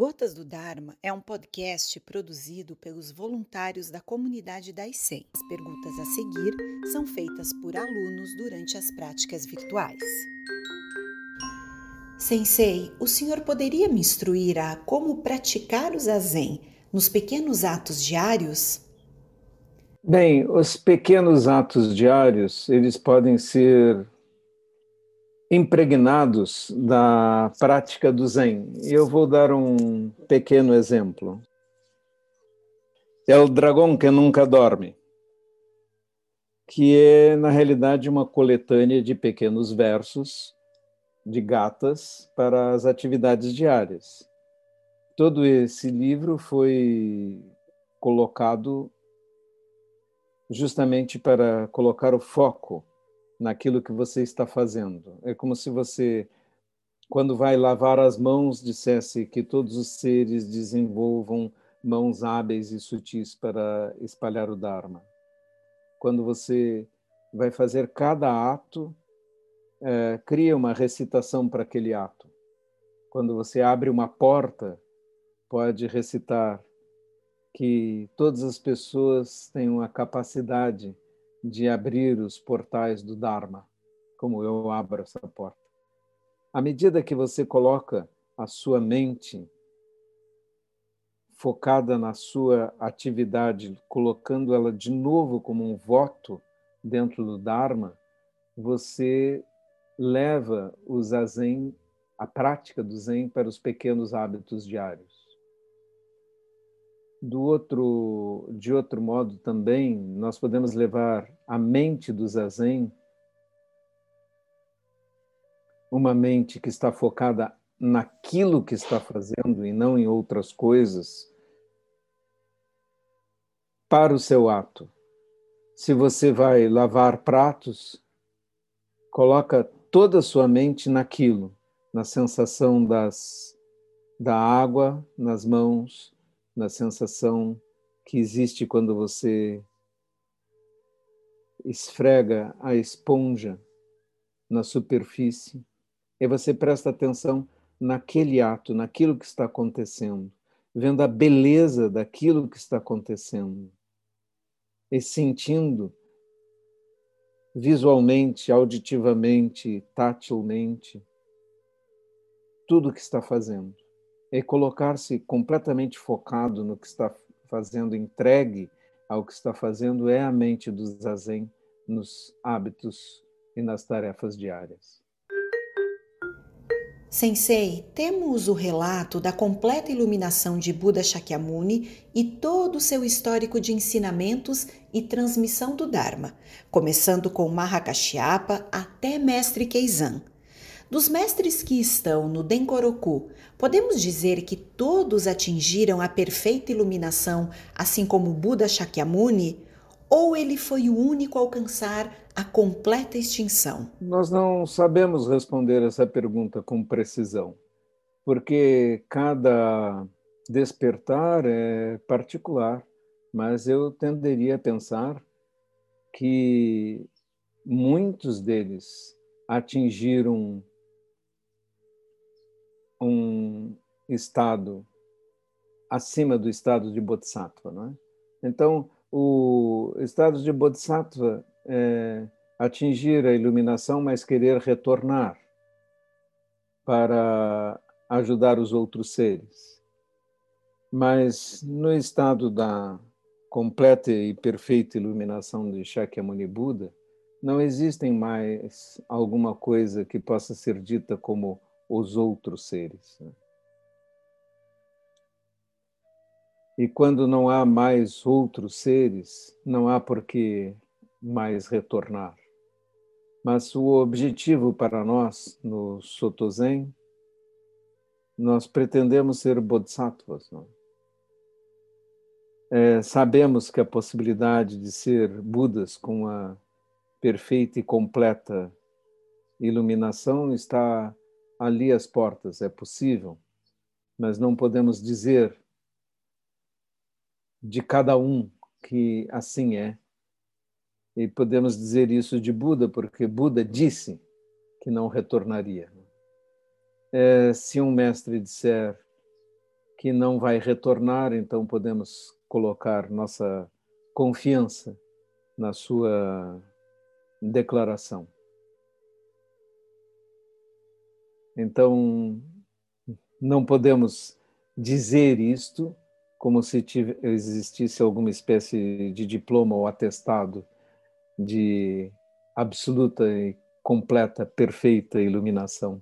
Gotas do Dharma é um podcast produzido pelos voluntários da comunidade da ICEM. As perguntas a seguir são feitas por alunos durante as práticas virtuais. Sensei, o senhor poderia me instruir a como praticar o zazen nos pequenos atos diários? Bem, os pequenos atos diários, eles podem ser impregnados da prática do Zen. Eu vou dar um pequeno exemplo. É o dragão que nunca dorme, que é, na realidade, uma coletânea de pequenos versos de gatas para as atividades diárias. Todo esse livro foi colocado justamente para colocar o foco naquilo que você está fazendo. É como se você, quando vai lavar as mãos, dissesse que todos os seres desenvolvam mãos hábeis e sutis para espalhar o Dharma. Quando você vai fazer cada ato, é, cria uma recitação para aquele ato. Quando você abre uma porta, pode recitar que todas as pessoas tenham a capacidade de abrir os portais do Dharma, como eu abro essa porta. À medida que você coloca a sua mente focada na sua atividade, colocando ela de novo como um voto dentro do Dharma, você leva o zazen, a prática do zen para os pequenos hábitos diários do outro, de outro modo também, nós podemos levar a mente do zazen, uma mente que está focada naquilo que está fazendo e não em outras coisas, para o seu ato. Se você vai lavar pratos, coloca toda a sua mente naquilo, na sensação das, da água nas mãos, na sensação que existe quando você esfrega a esponja na superfície e você presta atenção naquele ato, naquilo que está acontecendo, vendo a beleza daquilo que está acontecendo e sentindo visualmente, auditivamente, tatilmente tudo o que está fazendo é colocar-se completamente focado no que está fazendo, entregue ao que está fazendo, é a mente do zazen nos hábitos e nas tarefas diárias. Sensei, temos o relato da completa iluminação de Buda Shakyamuni e todo o seu histórico de ensinamentos e transmissão do Dharma, começando com Mahakashyapa até Mestre Keizan. Dos mestres que estão no Denkoroku, podemos dizer que todos atingiram a perfeita iluminação, assim como Buda Shakyamuni? Ou ele foi o único a alcançar a completa extinção? Nós não sabemos responder essa pergunta com precisão, porque cada despertar é particular, mas eu tenderia a pensar que muitos deles atingiram um estado acima do estado de Bodhisattva. Não é? Então, o estado de Bodhisattva é atingir a iluminação, mas querer retornar para ajudar os outros seres. Mas no estado da completa e perfeita iluminação de Shakyamuni Buda, não existem mais alguma coisa que possa ser dita como os outros seres. Né? E quando não há mais outros seres, não há por que mais retornar. Mas o objetivo para nós no Sotozen, nós pretendemos ser bodhisattvas. Não? É, sabemos que a possibilidade de ser Budas com a perfeita e completa iluminação está ali as portas, é possível, mas não podemos dizer de cada um que assim é. E podemos dizer isso de Buda, porque Buda disse que não retornaria. É, se um mestre disser que não vai retornar, então podemos colocar nossa confiança na sua declaração. Então, não podemos dizer isto como se existisse alguma espécie de diploma ou atestado de absoluta e completa, perfeita iluminação.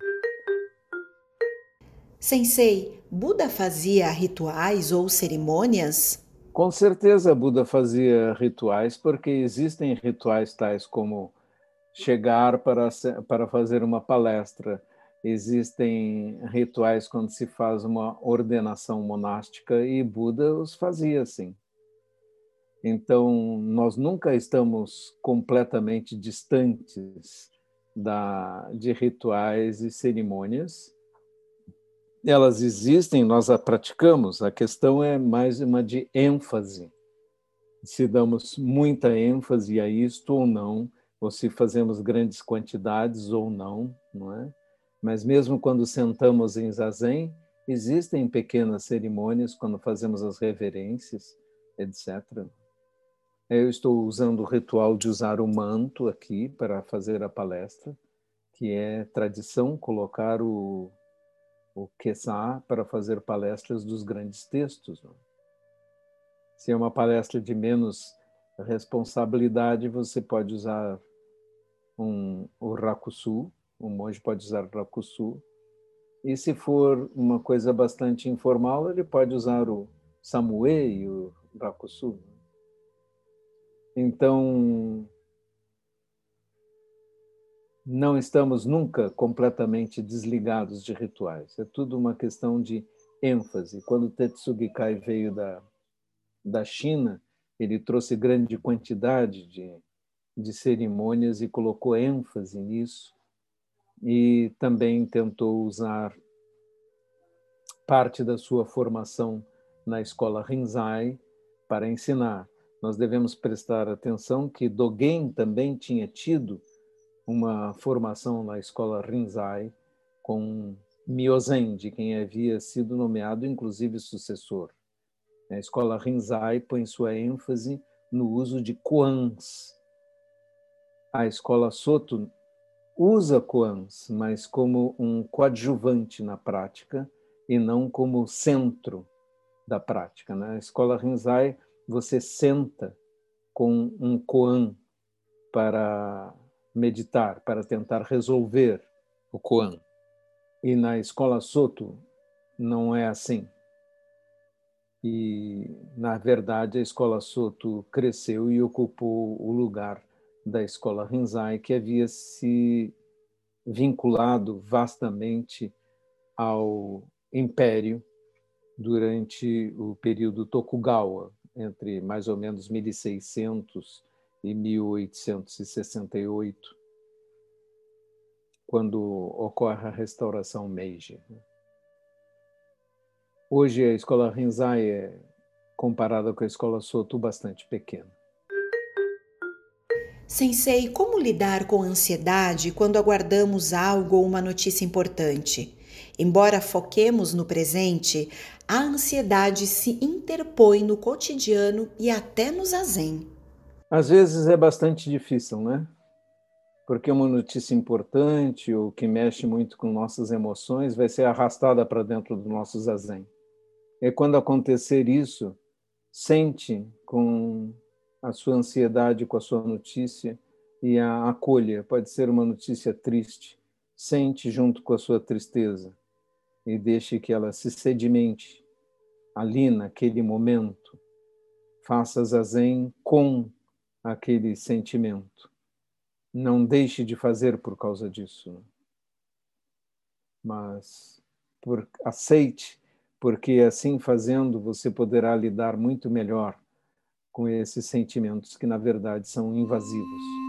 Sensei, Buda fazia rituais ou cerimônias? Com certeza Buda fazia rituais, porque existem rituais tais como chegar para, para fazer uma palestra, existem rituais quando se faz uma ordenação monástica e Buda os fazia assim. Então, nós nunca estamos completamente distantes da, de rituais e cerimônias. Elas existem, nós a praticamos, a questão é mais uma de ênfase. Se damos muita ênfase a isto ou não, ou se fazemos grandes quantidades ou não, não é? Mas mesmo quando sentamos em zazen, existem pequenas cerimônias quando fazemos as reverências, etc. Eu estou usando o ritual de usar o manto aqui para fazer a palestra, que é tradição colocar o, o para fazer palestras dos grandes textos. Se é uma palestra de menos responsabilidade, você pode usar um, o Rakusu, o monge pode usar rakusu. E se for uma coisa bastante informal, ele pode usar o samue e o rakusu. Então, não estamos nunca completamente desligados de rituais. É tudo uma questão de ênfase. Quando Tetsugi Kai veio da, da China, ele trouxe grande quantidade de, de cerimônias e colocou ênfase nisso e também tentou usar parte da sua formação na escola Rinzai para ensinar. Nós devemos prestar atenção que Dogen também tinha tido uma formação na escola Rinzai com Miozen, de quem havia sido nomeado inclusive sucessor. A escola Rinzai põe sua ênfase no uso de koans. A escola Soto usa koans, mas como um coadjuvante na prática e não como centro da prática. Na né? escola Rinzai, você senta com um koan para meditar, para tentar resolver o koan. E na escola Soto não é assim. E, na verdade, a escola Soto cresceu e ocupou o lugar da escola Rinzai, que havia se vinculado vastamente ao império durante o período Tokugawa, entre mais ou menos 1600 e 1868, quando ocorre a restauração Meiji. Hoje a escola Rinzai é comparada com a escola Soto bastante pequena. Sensei, como lidar com a ansiedade quando aguardamos algo ou uma notícia importante? Embora foquemos no presente, a ansiedade se interpõe no cotidiano e até no zazen. Às vezes é bastante difícil, né? Porque uma notícia importante ou que mexe muito com nossas emoções vai ser arrastada para dentro do nosso zazen. E quando acontecer isso, sente com a sua ansiedade com a sua notícia e a acolha. Pode ser uma notícia triste. Sente junto com a sua tristeza e deixe que ela se sedimente ali naquele momento. Faça zazen com aquele sentimento. Não deixe de fazer por causa disso. Mas por, aceite, porque assim fazendo você poderá lidar muito melhor com esses sentimentos que, na verdade, são invasivos.